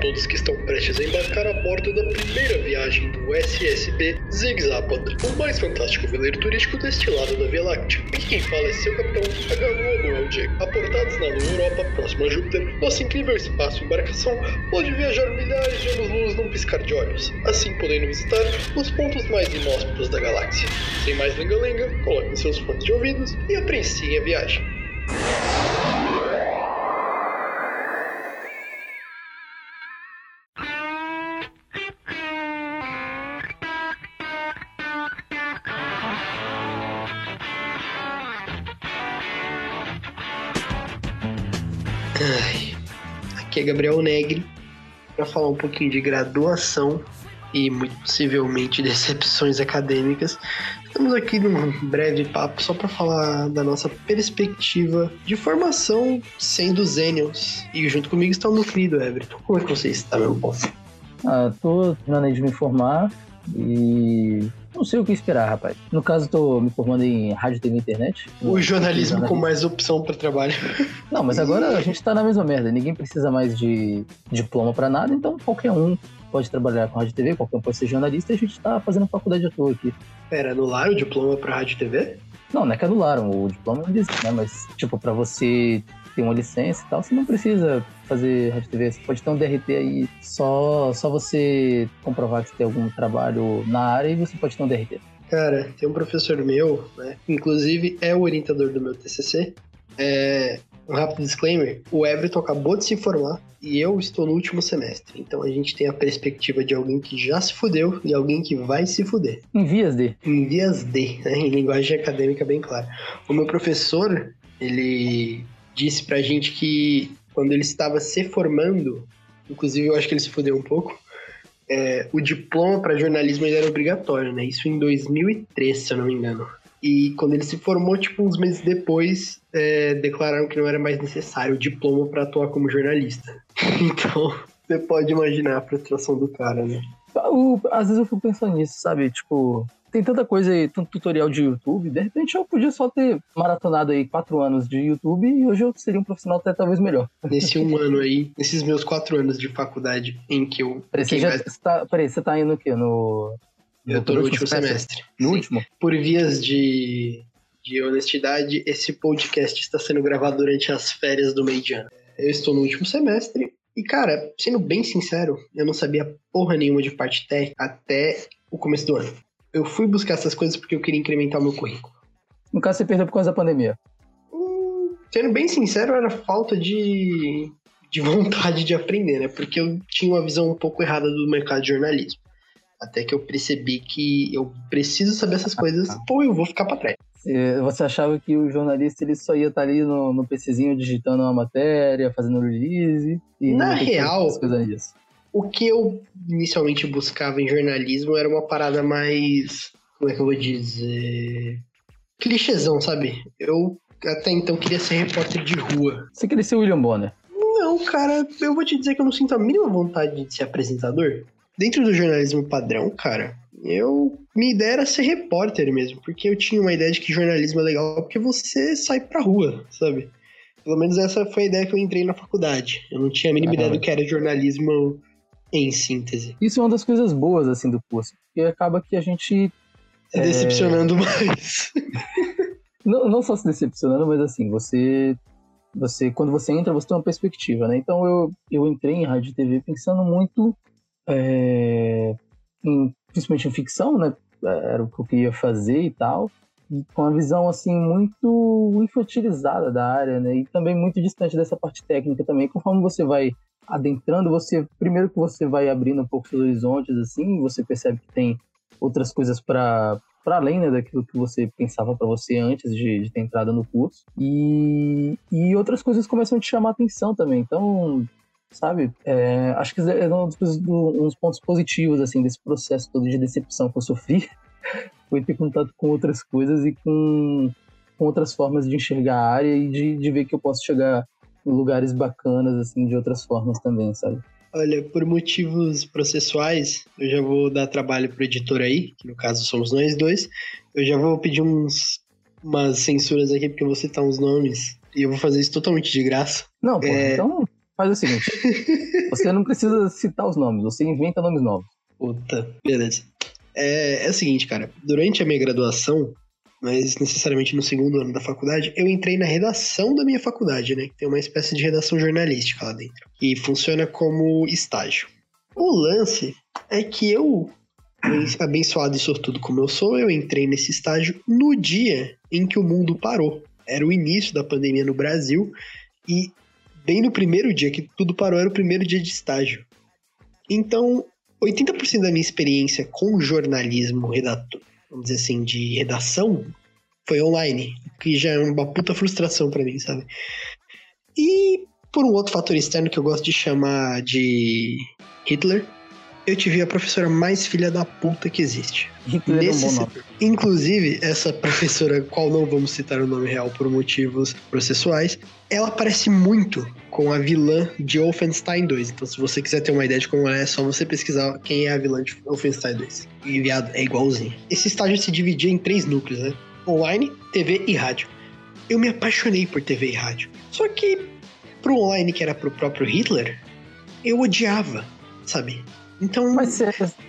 todos que estão prestes a embarcar a bordo da primeira viagem do SSB Zig Zapad, o mais fantástico veleiro turístico destilado da Via Láctea. E quem fala é seu capitão, H. Manuel J. Aportados na Lua Europa, próxima a Júpiter, nosso incrível espaço embarcação pode viajar milhares de anos-luz num piscar de olhos, assim podendo visitar os pontos mais inóspitos da galáxia. Sem mais lenga-lenga, coloquem seus fones de ouvidos e apreciem a viagem. Ai, aqui é Gabriel Negri para falar um pouquinho de graduação e muito possivelmente decepções acadêmicas. Estamos aqui num breve papo só para falar da nossa perspectiva de formação sendo Zenials. E junto comigo está o meu querido Everton. Como é que você está, meu povo? Ah, tô de me formar e não sei o que esperar, rapaz. No caso, tô me formando em rádio, TV e internet. O jornalismo com mais opção para trabalho. Não, mas agora a gente tá na mesma merda. Ninguém precisa mais de diploma para nada, então qualquer um pode trabalhar com rádio e TV, qualquer um pode ser jornalista e a gente tá fazendo faculdade à toa aqui. Pera, anularam o diploma para rádio e TV? Não, não é que anularam, o diploma não existe, né? Mas, tipo, para você ter uma licença e tal, você não precisa fazer rádio TV. Você pode ter um DRT aí, só, só você comprovar que você tem algum trabalho na área e você pode ter um DRT. Cara, tem um professor meu, né? Inclusive é o orientador do meu TCC. É, um rápido disclaimer: o Everton acabou de se formar e eu estou no último semestre. Então a gente tem a perspectiva de alguém que já se fudeu e alguém que vai se fuder. Em vias de. Em vias de, né? em linguagem acadêmica bem clara. O meu professor, ele disse pra gente que quando ele estava se formando, inclusive eu acho que ele se fudeu um pouco, é, o diploma para jornalismo era obrigatório, né? Isso em 2003, se eu não me engano. E quando ele se formou, tipo, uns meses depois, é, declararam que não era mais necessário o diploma para atuar como jornalista. então, você pode imaginar a frustração do cara, né? Às vezes eu fico pensando nisso, sabe? Tipo, tem tanta coisa aí, tanto tutorial de YouTube, de repente eu podia só ter maratonado aí quatro anos de YouTube e hoje eu seria um profissional até talvez melhor. Nesse um ano aí, nesses meus quatro anos de faculdade em que eu. Peraí, você, já, você, tá, peraí, você tá indo o quê? No. Eu tô no último semestre. semestre. No Sim. último? Por vias de, de honestidade, esse podcast está sendo gravado durante as férias do meio de ano. Eu estou no último semestre e, cara, sendo bem sincero, eu não sabia porra nenhuma de parte técnica até o começo do ano. Eu fui buscar essas coisas porque eu queria incrementar o meu currículo. No caso, você perdeu por causa da pandemia? Hum, sendo bem sincero, era falta de, de vontade de aprender, né? Porque eu tinha uma visão um pouco errada do mercado de jornalismo. Até que eu percebi que eu preciso saber essas coisas, ou eu vou ficar para trás. Você achava que o jornalista ele só ia estar ali no, no PCzinho digitando uma matéria, fazendo release? E Na real, o que eu inicialmente buscava em jornalismo era uma parada mais. Como é que eu vou dizer? Clichêzão, sabe? Eu até então queria ser repórter de rua. Você queria ser William Bonner? Não, cara, eu vou te dizer que eu não sinto a mínima vontade de ser apresentador. Dentro do jornalismo padrão, cara, eu. Minha ideia era ser repórter mesmo, porque eu tinha uma ideia de que jornalismo é legal porque você sai pra rua, sabe? Pelo menos essa foi a ideia que eu entrei na faculdade. Eu não tinha a mínima ideia do que era jornalismo em síntese. Isso é uma das coisas boas, assim, do curso, porque acaba que a gente. Se é... decepcionando mais. não, não só se decepcionando, mas assim, você você quando você entra você tem uma perspectiva né então eu, eu entrei em rádio e TV pensando muito é, em principalmente em ficção, né? Era o que eu queria fazer e tal. E com uma visão, assim, muito infantilizada da área, né? E também muito distante dessa parte técnica também. Conforme você vai adentrando, você... Primeiro que você vai abrindo um pouco seus horizontes, assim, você percebe que tem outras coisas para para além né, daquilo que você pensava para você antes de, de, ter entrado no curso. E, e outras coisas começam a te chamar a atenção também. Então, sabe? É, acho que é um dos, um dos, pontos positivos, assim, desse processo todo de decepção que eu sofri, foi ter contato com outras coisas e com, com outras formas de enxergar a área e de, de ver que eu posso chegar em lugares bacanas, assim, de outras formas também, sabe? Olha, por motivos processuais, eu já vou dar trabalho pro editor aí, que no caso somos nós dois. Eu já vou pedir uns, umas censuras aqui, porque eu vou citar uns nomes. E eu vou fazer isso totalmente de graça. Não, pô, é... então Faz o seguinte: você você não precisa citar os nomes, você inventa nomes novos. Puta, beleza. É, é o seguinte, cara. Durante a minha graduação, mas necessariamente no segundo ano da faculdade, eu entrei na redação da minha faculdade, né? Tem uma espécie de redação jornalística lá dentro. E funciona como estágio. O lance é que eu, abençoado e sortudo como eu sou, eu entrei nesse estágio no dia em que o mundo parou. Era o início da pandemia no Brasil e bem no primeiro dia que tudo parou, era o primeiro dia de estágio. Então, 80% da minha experiência com jornalismo, redator, vamos dizer assim, de redação, foi online, que já é uma puta frustração para mim, sabe? E por um outro fator externo que eu gosto de chamar de Hitler, eu tive a professora mais filha da puta que existe. Hitler Nesse, é um nome. Inclusive, essa professora, qual não vamos citar o nome real por motivos processuais, ela parece muito com a vilã de Wolfenstein 2. Então, se você quiser ter uma ideia de como é, é só você pesquisar quem é a vilã de Wolfenstein 2. E viado, é igualzinho. Esse estágio se dividia em três núcleos, né? Online, TV e rádio. Eu me apaixonei por TV e rádio. Só que pro online, que era pro próprio Hitler, eu odiava, sabe? Então. Mas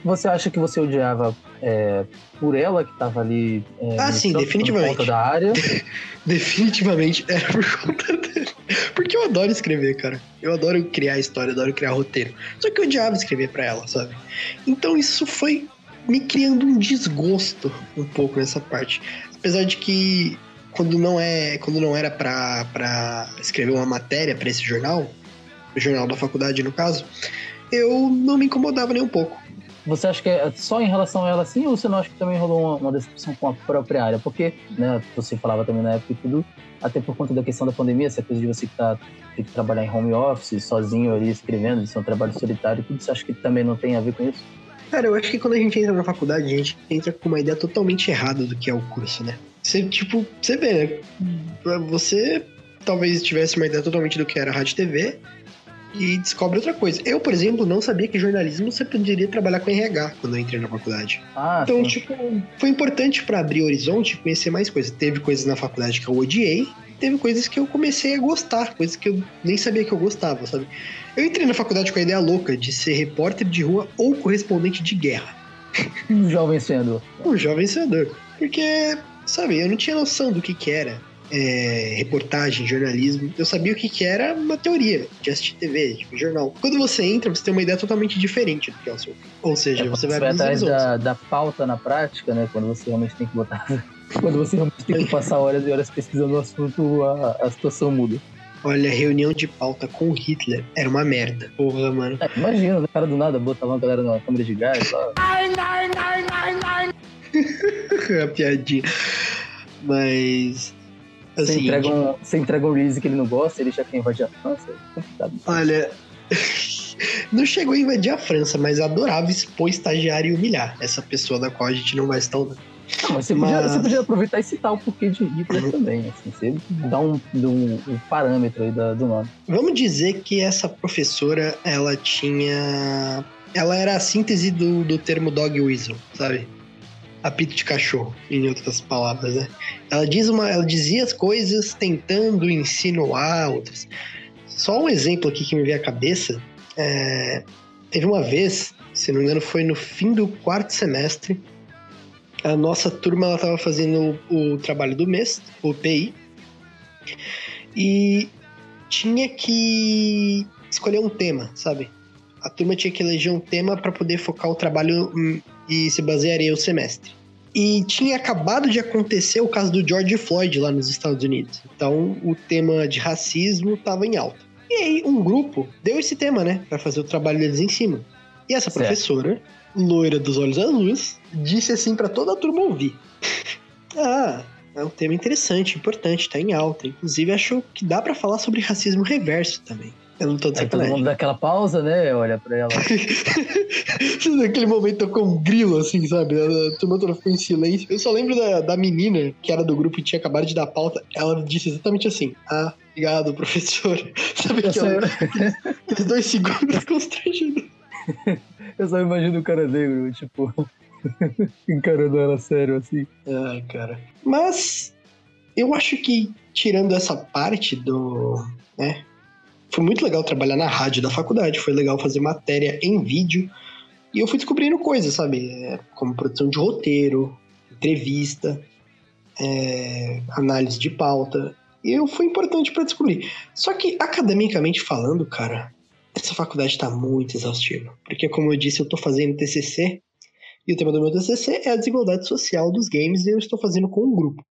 você acha que você odiava é, por ela que tava ali? É, ah, sim, definitivamente. da área? definitivamente era por conta dele. Porque eu adoro escrever, cara. Eu adoro criar história, adoro criar roteiro. Só que eu odiava escrever para ela, sabe? Então isso foi me criando um desgosto um pouco nessa parte. Apesar de que quando não é, quando não era para escrever uma matéria para esse jornal, o jornal da faculdade no caso, eu não me incomodava nem um pouco. Você acha que é só em relação a ela assim, ou você não acha que também rolou uma, uma decepção com a própria área? Porque, né, você falava também na época e tudo, até por conta da questão da pandemia, essa coisa de você que tá, ter que trabalhar em home office, sozinho ali escrevendo, isso é um trabalho solitário, tudo, você acha que também não tem a ver com isso? Cara, eu acho que quando a gente entra na faculdade, a gente entra com uma ideia totalmente errada do que é o curso, né? Você, tipo, você vê, né? Você talvez tivesse uma ideia totalmente do que era rádio e TV, e descobre outra coisa. Eu, por exemplo, não sabia que jornalismo você poderia trabalhar com RH quando eu entrei na faculdade. Ah, então, sim. tipo, foi importante para abrir horizonte, conhecer mais coisas. Teve coisas na faculdade que eu odiei, teve coisas que eu comecei a gostar, coisas que eu nem sabia que eu gostava, sabe? Eu entrei na faculdade com a ideia louca de ser repórter de rua ou correspondente de guerra. Um jovem senador. Um jovem senador. Porque, sabe, eu não tinha noção do que que era é, reportagem, jornalismo, eu sabia o que, que era uma teoria de assistir TV, tipo, jornal. Quando você entra, você tem uma ideia totalmente diferente do que é o seu. Ou seja, é, você vai, vai atrás da, da pauta na prática, né? Quando você realmente tem que botar. quando você realmente tem que passar horas e horas pesquisando o assunto, a, a situação muda. Olha, reunião de pauta com Hitler era uma merda. Porra, mano. É, imagina, o cara do nada botava uma galera na câmera de gás. Ai, ai, ai, ai, ai. a piadinha. Mas você, entrega um, você entrega um release que ele não gosta, ele já quer invadir a França? É complicado. Olha, não chegou a invadir a França, mas adorava expor estagiário e humilhar essa pessoa da qual a gente não vai estar Não, mas você, mas... Podia, você podia aproveitar e citar o porquê de Hitler uhum. também. Assim, você dá um, um, um parâmetro aí da, do nome. Vamos dizer que essa professora, ela tinha. Ela era a síntese do, do termo dog whistle, sabe? Apito de cachorro, em outras palavras, né? Ela diz uma, ela dizia as coisas tentando insinuar outras. Só um exemplo aqui que me veio à cabeça, é, teve uma vez, se não me engano, foi no fim do quarto semestre, a nossa turma estava fazendo o, o trabalho do mês, o PI, e tinha que escolher um tema, sabe? A turma tinha que eleger um tema para poder focar o trabalho hum, e se basearia o semestre. E tinha acabado de acontecer o caso do George Floyd lá nos Estados Unidos. Então o tema de racismo estava em alta. E aí um grupo deu esse tema, né, para fazer o trabalho deles em cima. E essa certo. professora, loira dos olhos azuis, disse assim para toda a turma ouvir. ah, é um tema interessante, importante, tá em alta. Inclusive achou que dá para falar sobre racismo reverso também. Eu não tô de Aí todo mundo dá aquela pausa, né? Olha pra ela. Naquele momento tocou um grilo, assim, sabe? A turma toda ficou em silêncio. Eu só lembro da, da menina que era do grupo e tinha acabado de dar pauta. Ela disse exatamente assim: Ah, obrigado, professor. Sabe aquela, aqueles dois segundos constrangidos. Eu só imagino o cara negro, tipo, encarando ela sério assim. Ai, cara. Mas eu acho que, tirando essa parte do. né? Foi muito legal trabalhar na rádio da faculdade, foi legal fazer matéria em vídeo. E eu fui descobrindo coisas, sabe? É, como produção de roteiro, entrevista, é, análise de pauta. E eu foi importante para descobrir. Só que, academicamente falando, cara, essa faculdade tá muito exaustiva. Porque, como eu disse, eu tô fazendo TCC. E o tema do meu TCC é a desigualdade social dos games. E eu estou fazendo com um grupo.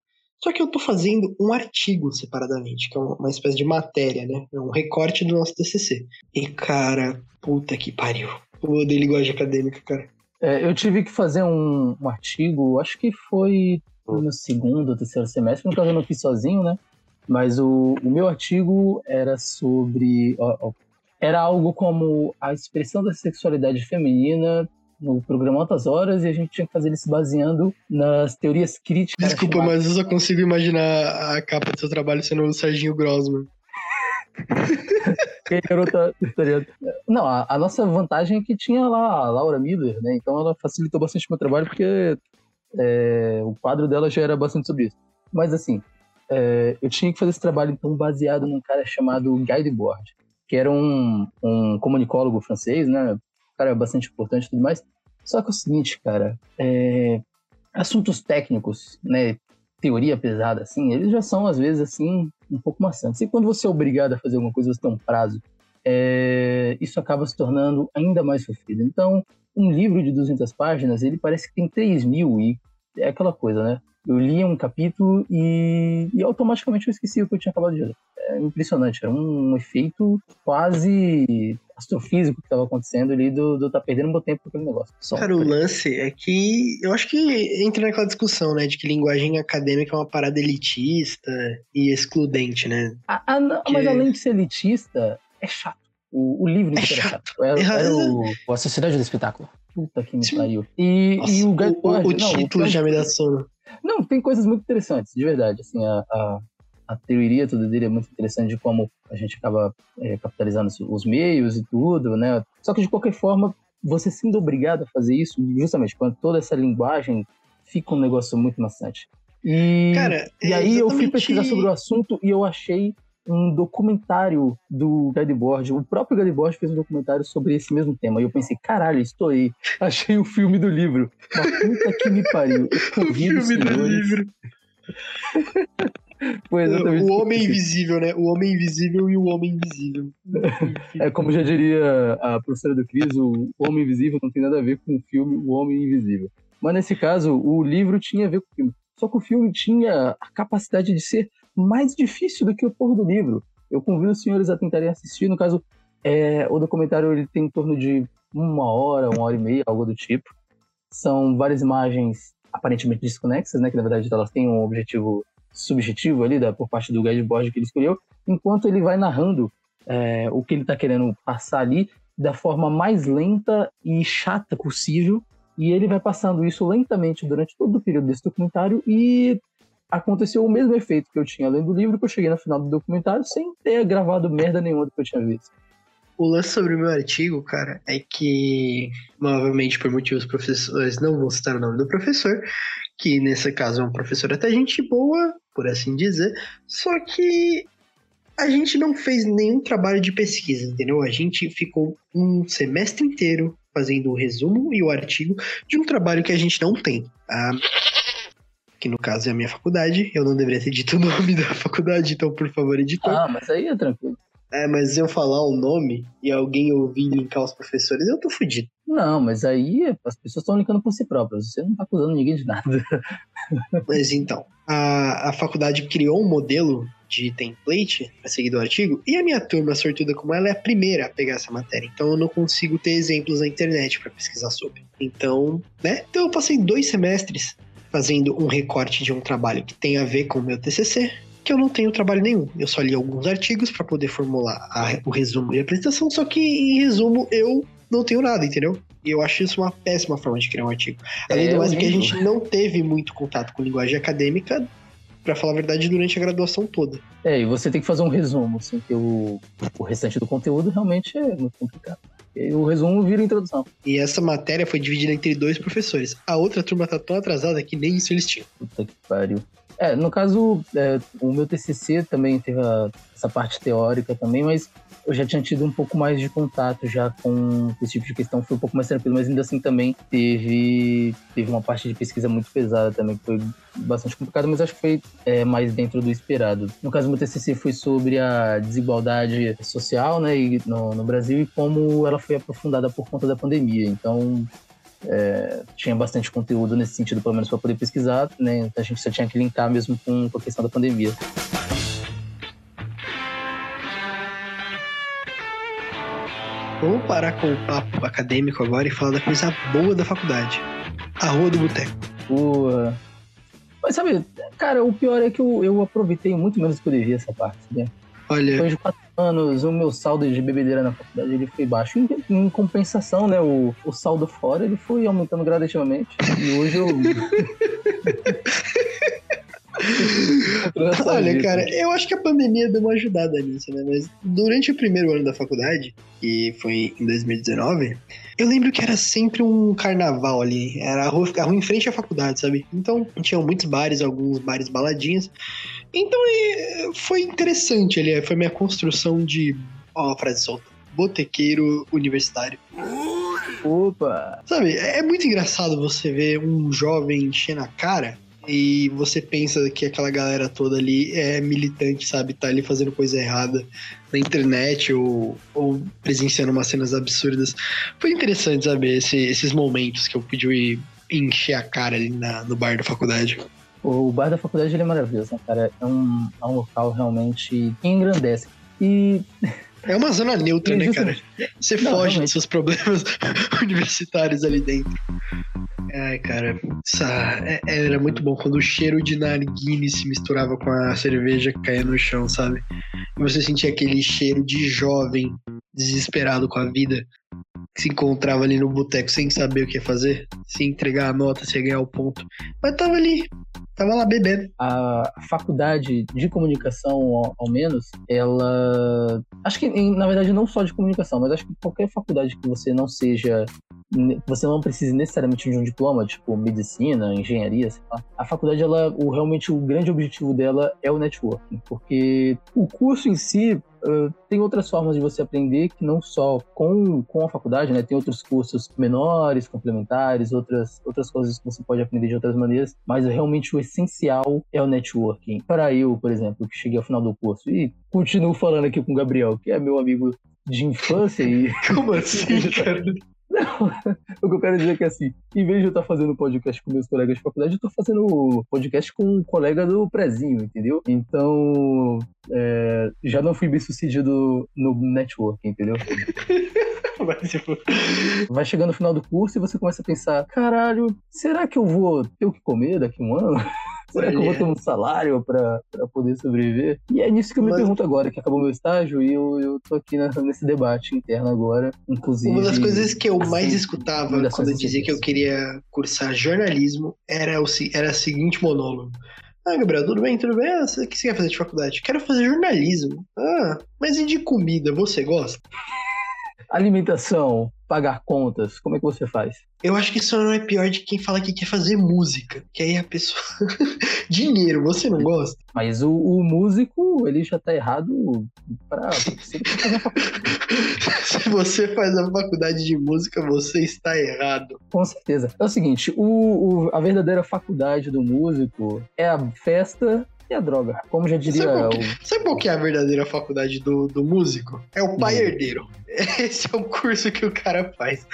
Só que eu tô fazendo um artigo separadamente, que é uma espécie de matéria, né? É um recorte do nosso TCC. E, cara, puta que pariu. Eu odeio linguagem acadêmica, cara. É, eu tive que fazer um, um, artigo, acho que foi no segundo ou terceiro semestre, no caso eu não fiz sozinho, né? Mas o, o meu artigo era sobre. Ó, ó, era algo como a expressão da sexualidade feminina no programa Altas Horas e a gente tinha que fazer ele se baseando nas teorias críticas. Desculpa, mas eu só consigo imaginar a capa do seu trabalho sendo o Serginho Grossman. garota, Não, a, a, nossa vantagem é que tinha lá a Laura Miller, né? Então ela facilitou bastante o meu trabalho porque é, o quadro dela já era bastante sobre isso. Mas assim, é, eu tinha que fazer esse trabalho então baseado num cara chamado Guy Debord, que era um, um comunicólogo francês, né? Cara bastante importante e tudo mais. Só que é o seguinte, cara, é, assuntos técnicos, né? Teoria pesada, assim, eles já são às vezes assim um pouco maçantes. E quando você é obrigado a fazer alguma coisa, você tem um prazo, é, isso acaba se tornando ainda mais sofrido. Então, um livro de 200 páginas, ele parece que tem 3 mil e é aquela coisa, né? Eu lia um capítulo e, e automaticamente eu esqueci o que eu tinha acabado de ler. É impressionante, era um efeito quase astrofísico que estava acontecendo ali do, do tá perdendo meu tempo com aquele negócio. Só Cara, o lance é que eu acho que entra naquela discussão, né, de que linguagem acadêmica é uma parada elitista e excludente, né? Ah, ah não, que... Mas além de ser elitista, é chato. O, o livro é é chato. Era, era o, o A Sociedade do Espetáculo. Puta que me pariu. E, Nossa, e o Guy O, o, título não, já me dá sono. Não, tem coisas muito interessantes, de verdade. Assim, a, a, a teoria toda dele é muito interessante de como a gente acaba é, capitalizando os meios e tudo, né? Só que de qualquer forma, você sendo obrigado a fazer isso, justamente quando toda essa linguagem fica um negócio muito maçante. E, Cara, e aí exatamente... eu fui pesquisar sobre o assunto e eu achei um documentário do Gadboard. O próprio Gadboard fez um documentário sobre esse mesmo tema. E eu pensei, caralho, estou aí. Achei o filme do livro. Uma puta que me pariu. Eu convido o filme senhores... do livro. Foi exatamente o Homem Invisível, né? O Homem Invisível e o Homem Invisível. é como já diria a professora do Cris, o Homem Invisível não tem nada a ver com o filme O Homem Invisível. Mas nesse caso, o livro tinha a ver com o filme. Só que o filme tinha a capacidade de ser mais difícil do que o porra do livro. Eu convido os senhores a tentarem assistir. No caso, é, o documentário ele tem em torno de uma hora, uma hora e meia, algo do tipo. São várias imagens aparentemente desconexas, né? Que na verdade elas têm um objetivo subjetivo ali da, por parte do guideboard que ele escolheu, enquanto ele vai narrando é, o que ele está querendo passar ali da forma mais lenta e chata possível. E ele vai passando isso lentamente durante todo o período desse documentário e aconteceu o mesmo efeito que eu tinha lendo o livro, que eu cheguei no final do documentário sem ter gravado merda nenhuma do que eu tinha visto. O lance sobre o meu artigo, cara, é que, novamente, por motivos professores, não vou citar o nome do professor, que nesse caso é um professor até gente boa, por assim dizer, só que a gente não fez nenhum trabalho de pesquisa, entendeu? A gente ficou um semestre inteiro fazendo o resumo e o artigo de um trabalho que a gente não tem. Ah, que no caso é a minha faculdade, eu não deveria ter dito o nome da faculdade, então por favor, editor. Ah, mas aí é tranquilo. É, mas eu falar o nome e alguém ouvir linkar os professores, eu tô fudido. Não, mas aí as pessoas estão linkando por si próprias. Você não tá acusando ninguém de nada. Mas então, a, a faculdade criou um modelo de template a seguir do artigo, e a minha turma, sortuda como ela, é a primeira a pegar essa matéria. Então eu não consigo ter exemplos na internet para pesquisar sobre. Então, né? Então eu passei dois semestres fazendo um recorte de um trabalho que tem a ver com o meu TCC, que eu não tenho trabalho nenhum. Eu só li alguns artigos para poder formular a, o resumo e a apresentação, só que em resumo eu não tenho nada, entendeu? E eu acho isso uma péssima forma de criar um artigo. Além é, do mais, é que a gente não teve muito contato com linguagem acadêmica, para falar a verdade, durante a graduação toda. É, e você tem que fazer um resumo, assim, que o, o restante do conteúdo realmente é muito complicado. O resumo vira introdução. E essa matéria foi dividida entre dois professores. A outra turma tá tão atrasada que nem isso eles tinham. Puta que pariu. É, no caso, é, o meu TCC também teve a, essa parte teórica também, mas eu já tinha tido um pouco mais de contato já com esse tipo de questão, foi um pouco mais tranquilo, mas ainda assim também teve, teve uma parte de pesquisa muito pesada também, que foi bastante complicado, mas acho que foi é, mais dentro do esperado. No caso, meu TCC foi sobre a desigualdade social né, no, no Brasil e como ela foi aprofundada por conta da pandemia. Então, é, tinha bastante conteúdo nesse sentido, pelo menos para poder pesquisar, né? Então a gente só tinha que linkar mesmo com, com a questão da pandemia. Vamos parar com o papo acadêmico agora e falar da coisa boa da faculdade. A Rua do Boteco. Boa. Mas sabe, cara, o pior é que eu, eu aproveitei muito menos do que eu devia essa parte, né? Olha. Depois de quatro anos, o meu saldo de bebedeira na faculdade ele foi baixo. Em, em compensação, né? O, o saldo fora ele foi aumentando gradativamente. E hoje eu. Olha, cara, eu acho que a pandemia deu uma ajudada nisso, né? Mas durante o primeiro ano da faculdade, que foi em 2019, eu lembro que era sempre um carnaval ali. Era a rua, a rua em frente à faculdade, sabe? Então, tinham muitos bares, alguns bares baladinhas. Então, foi interessante ali. Foi minha construção de. Ó, a frase solta. Botequeiro universitário. Opa! Sabe, é muito engraçado você ver um jovem enchendo a cara e você pensa que aquela galera toda ali é militante, sabe? Tá ali fazendo coisa errada na internet ou, ou presenciando umas cenas absurdas. Foi interessante saber esse, esses momentos que eu pude encher a cara ali na, no bar da faculdade. O bar da faculdade ele é maravilhoso, né, cara? É um, é um local realmente que engrandece. E é uma zona neutra, né, cara? Você Não, foge realmente. dos seus problemas universitários ali dentro. Ai, cara, essa, é, era muito bom quando o cheiro de narguile se misturava com a cerveja que caía no chão, sabe? E você sentia aquele cheiro de jovem desesperado com a vida que se encontrava ali no boteco sem saber o que fazer, se entregar a nota, se ganhar o ponto. Mas tava ali, tava lá bebendo. A faculdade de comunicação, ao menos, ela. Acho que, na verdade, não só de comunicação, mas acho que qualquer faculdade que você não seja você não precisa necessariamente de um diploma, tipo medicina, engenharia, sei lá. A faculdade, ela, o, realmente o grande objetivo dela é o networking, porque o curso em si uh, tem outras formas de você aprender que não só com, com a faculdade, né? Tem outros cursos menores, complementares, outras, outras coisas que você pode aprender de outras maneiras, mas realmente o essencial é o networking. Para eu, por exemplo, que cheguei ao final do curso e continuo falando aqui com o Gabriel, que é meu amigo de infância e. Como assim, cara? Não, o que eu quero dizer é que assim, em vez de eu estar fazendo podcast com meus colegas de faculdade, eu estou fazendo podcast com um colega do prezinho, entendeu? Então, é, já não fui bem sucedido no network, entendeu? Vai chegando no final do curso e você começa a pensar: caralho, será que eu vou ter o que comer daqui a um ano? Será que eu vou ter um salário para poder sobreviver? E é nisso que eu me Mas... pergunto agora, que acabou meu estágio e eu, eu tô aqui na, nesse debate interno agora, inclusive. Uma das coisas que eu mais assim, escutava quando eu dizia que eu queria cursar jornalismo era, o, era o seguinte monólogo. Ah, Gabriel, tudo bem? Tudo bem? Ah, o que você quer fazer de faculdade? Quero fazer jornalismo. Ah, mas e de comida, você gosta? Alimentação, pagar contas, como é que você faz? Eu acho que isso não é pior de quem fala que quer fazer música, que aí a pessoa. Dinheiro, você não gosta? Mas o, o músico, ele já tá errado pra. Se você faz a faculdade de música, você está errado. Com certeza. É o seguinte: o, o a verdadeira faculdade do músico é a festa e a droga. Como já diria. Sabe qual, que, o... sabe qual que é a verdadeira faculdade do, do músico? É o pai herdeiro. Esse é o curso que o cara faz.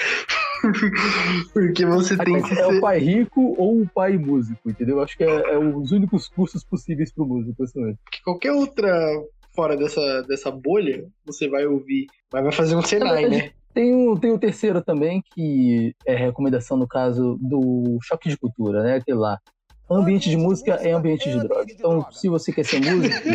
Porque você tem que. É ser... o pai rico ou o pai músico, entendeu? Acho que é, é os únicos cursos possíveis pro músico, assim mesmo. Porque qualquer outra fora dessa, dessa bolha, você vai ouvir. Mas vai fazer um Senai, né? Tem o, tem o terceiro também, que é recomendação no caso do choque de cultura, né? Aquele lá. Ambiente de música é ambiente de droga. Então, se você quer ser músico,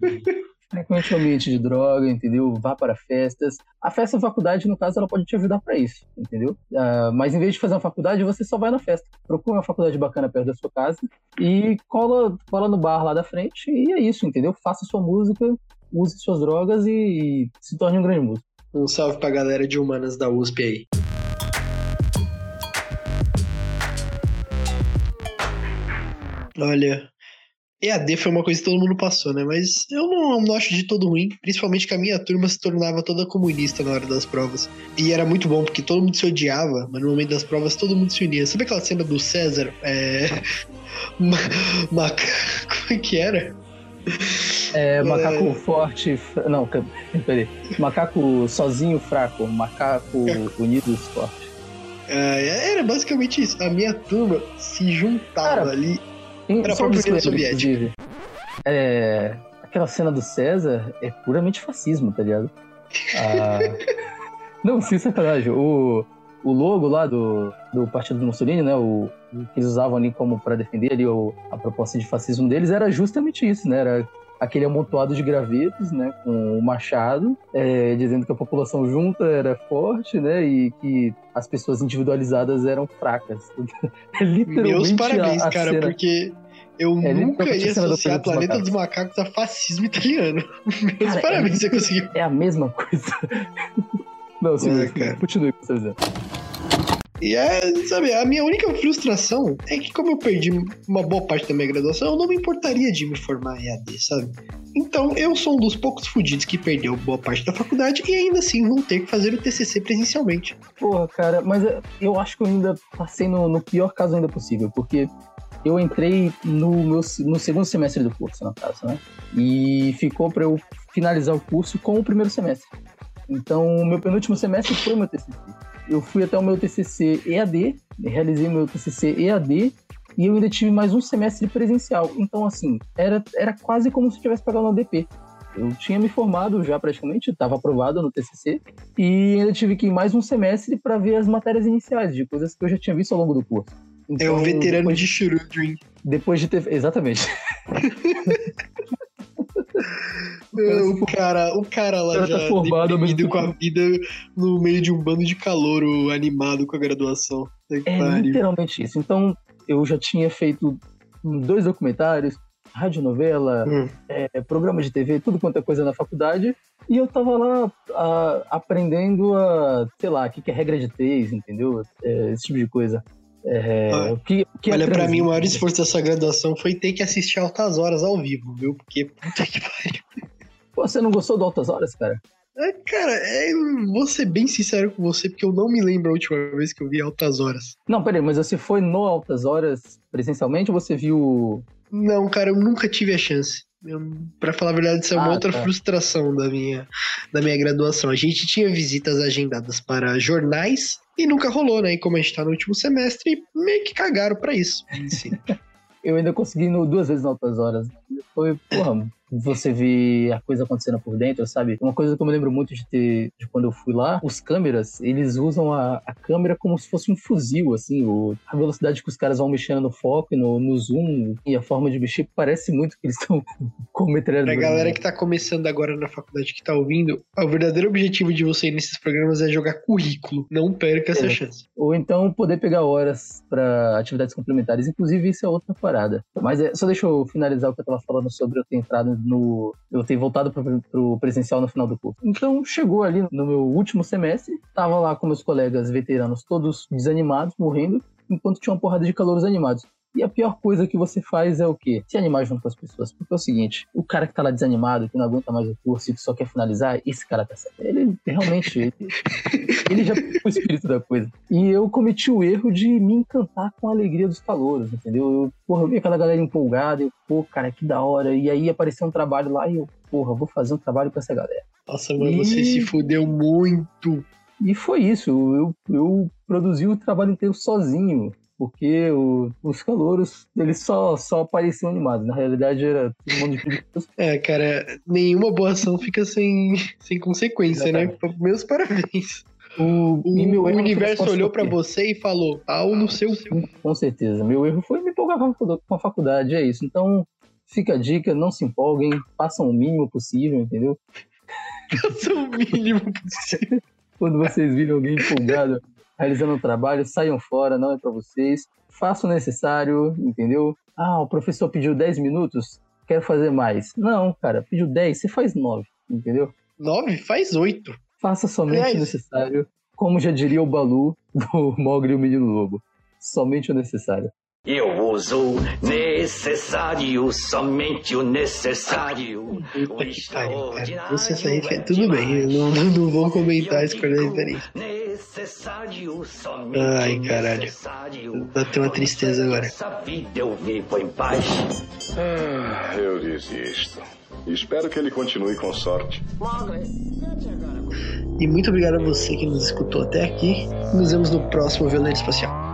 frequente o ambiente de droga, entendeu? Vá para festas. A festa da faculdade, no caso, ela pode te ajudar para isso, entendeu? Uh, mas em vez de fazer uma faculdade, você só vai na festa. Procura uma faculdade bacana perto da sua casa e cola, cola no bar lá da frente e é isso, entendeu? Faça sua música, use suas drogas e, e se torne um grande músico. Um salve pra galera de humanas da USP aí. Olha, EAD foi uma coisa que todo mundo passou, né? Mas eu não, não acho de todo ruim, principalmente que a minha turma se tornava toda comunista na hora das provas. E era muito bom, porque todo mundo se odiava, mas no momento das provas todo mundo se unia. Sabe aquela cena do César? É. Macaco. Como é que era? É, macaco é... forte. Não, peraí. Macaco sozinho fraco, macaco é. unidos forte. É, era basicamente isso. A minha turma se juntava Cara, ali. Era a própria União Soviética. É, aquela cena do César é puramente fascismo, tá ligado? Ah, não, sem sacanagem. O, o logo lá do, do partido do Mussolini, né? O, o que eles usavam ali como para defender ali o, a proposta de fascismo deles era justamente isso, né? Era aquele amontoado de gravetos, né, com o machado, é, dizendo que a população junta era forte, né, e que as pessoas individualizadas eram fracas. é literalmente Meus parabéns, a, a cara, cena... porque eu é, nunca ia associar Planeta dos Macacos a fascismo italiano. Meus cara, parabéns, é, você conseguiu. É a mesma coisa. Não, sim, é, continue com você dizendo. E é, sabe, a minha única frustração é que, como eu perdi uma boa parte da minha graduação, eu não me importaria de me formar em AD, sabe? Então, eu sou um dos poucos fudidos que perdeu boa parte da faculdade e ainda assim vão ter que fazer o TCC presencialmente. Porra, cara, mas eu acho que eu ainda passei no, no pior caso ainda possível, porque eu entrei no, meu, no segundo semestre do curso, no caso, né? E ficou para eu finalizar o curso com o primeiro semestre. Então, o meu penúltimo semestre foi o meu TCC. Eu fui até o meu TCC EAD, realizei meu TCC EAD e eu ainda tive mais um semestre presencial. Então, assim, era, era quase como se eu tivesse pagado no ADP. Eu tinha me formado já praticamente, estava aprovado no TCC, e ainda tive que ir mais um semestre para ver as matérias iniciais, de coisas que eu já tinha visto ao longo do curso. Então, é o veterano depois, de Shurudrin. Depois de ter. Exatamente. O cara, o cara lá cara já tá formado deprimido com a vida no meio de um bando de calor animado com a graduação. É literalmente isso. Então, eu já tinha feito dois documentários, radionovela, hum. é, programa de TV, tudo quanto é coisa na faculdade. E eu tava lá a, aprendendo a, sei lá, o que, que é regra de três, entendeu? É, esse tipo de coisa. É, ah, que, que olha, é pra mim, o maior esforço dessa graduação foi ter que assistir Altas Horas ao vivo, viu? Porque puta que pariu. Pô, você não gostou do Altas Horas, cara? É, cara, é, vou ser bem sincero com você, porque eu não me lembro a última vez que eu vi Altas Horas. Não, peraí, mas você foi no Altas Horas presencialmente ou você viu. Não, cara, eu nunca tive a chance. Pra falar a verdade, isso é uma ah, outra tá. frustração da minha, da minha graduação. A gente tinha visitas agendadas para jornais e nunca rolou, né? E como a gente tá no último semestre, meio que cagaram para isso. eu ainda consegui no, duas vezes em altas horas. Foi, porra, você vê a coisa acontecendo por dentro, sabe? Uma coisa que eu me lembro muito de ter, de quando eu fui lá, os câmeras, eles usam a, a câmera como se fosse um fuzil, assim, o, a velocidade que os caras vão mexendo no foco no, no zoom e a forma de mexer parece muito que eles estão com metralhadora. Pra galera que tá começando agora na faculdade que tá ouvindo, o verdadeiro objetivo de você ir nesses programas é jogar currículo, não perca essa é. chance. Ou então poder pegar horas para atividades complementares, inclusive isso é outra parada. Mas é, só deixa eu finalizar o que eu tava falando sobre eu ter entrado no. Eu ter voltado pro, pro presencial no final do curso. Então, chegou ali no meu último semestre, tava lá com meus colegas veteranos, todos desanimados, morrendo, enquanto tinha uma porrada de calouros animados. E a pior coisa que você faz é o quê? Se animar junto com as pessoas. Porque é o seguinte, o cara que tá lá desanimado, que não aguenta mais o curso e que só quer finalizar, esse cara tá certo. Ele realmente, ele, ele já o espírito da coisa. E eu cometi o erro de me encantar com a alegria dos calouros, entendeu? Eu, porra, eu vi aquela galera empolgada, eu, pô, cara, que da hora. E aí apareceu um trabalho lá e eu, porra, vou fazer um trabalho com essa galera. Nossa, mano, e... você se fudeu muito. E foi isso, eu, eu produzi o trabalho inteiro sozinho porque o, os calouros, eles só, só apareciam animados. Na realidade, era todo mundo de É, cara, nenhuma boa ação fica sem, sem consequência, né? Exatamente. né? Meus parabéns. O, o, o universo olhou para você e falou, pau no seu cu. Com certeza. Meu erro foi me empolgar com a faculdade, é isso. Então, fica a dica, não se empolguem, façam o mínimo possível, entendeu? Façam o mínimo possível. Quando vocês virem alguém empolgado, realizando o trabalho, saiam fora, não é para vocês. Façam o necessário, entendeu? Ah, o professor pediu 10 minutos, quero fazer mais. Não, cara, pediu 10, você faz 9, entendeu? 9? Faz 8. Faça somente o necessário, como já diria o Balu do Mogli e o Menino Lobo. Somente o necessário. Eu uso necessário, somente o necessário. Puta que pariu, cara. Você referência. Tudo bem, eu não, não, vou comentar a escolha da referência. Ai, caralho. Bateu uma tristeza agora. Eu vivo em paz. Ah, eu desisto. Espero que ele continue com sorte. E muito obrigado a você que nos escutou até aqui. Nos vemos no próximo Violento Espacial.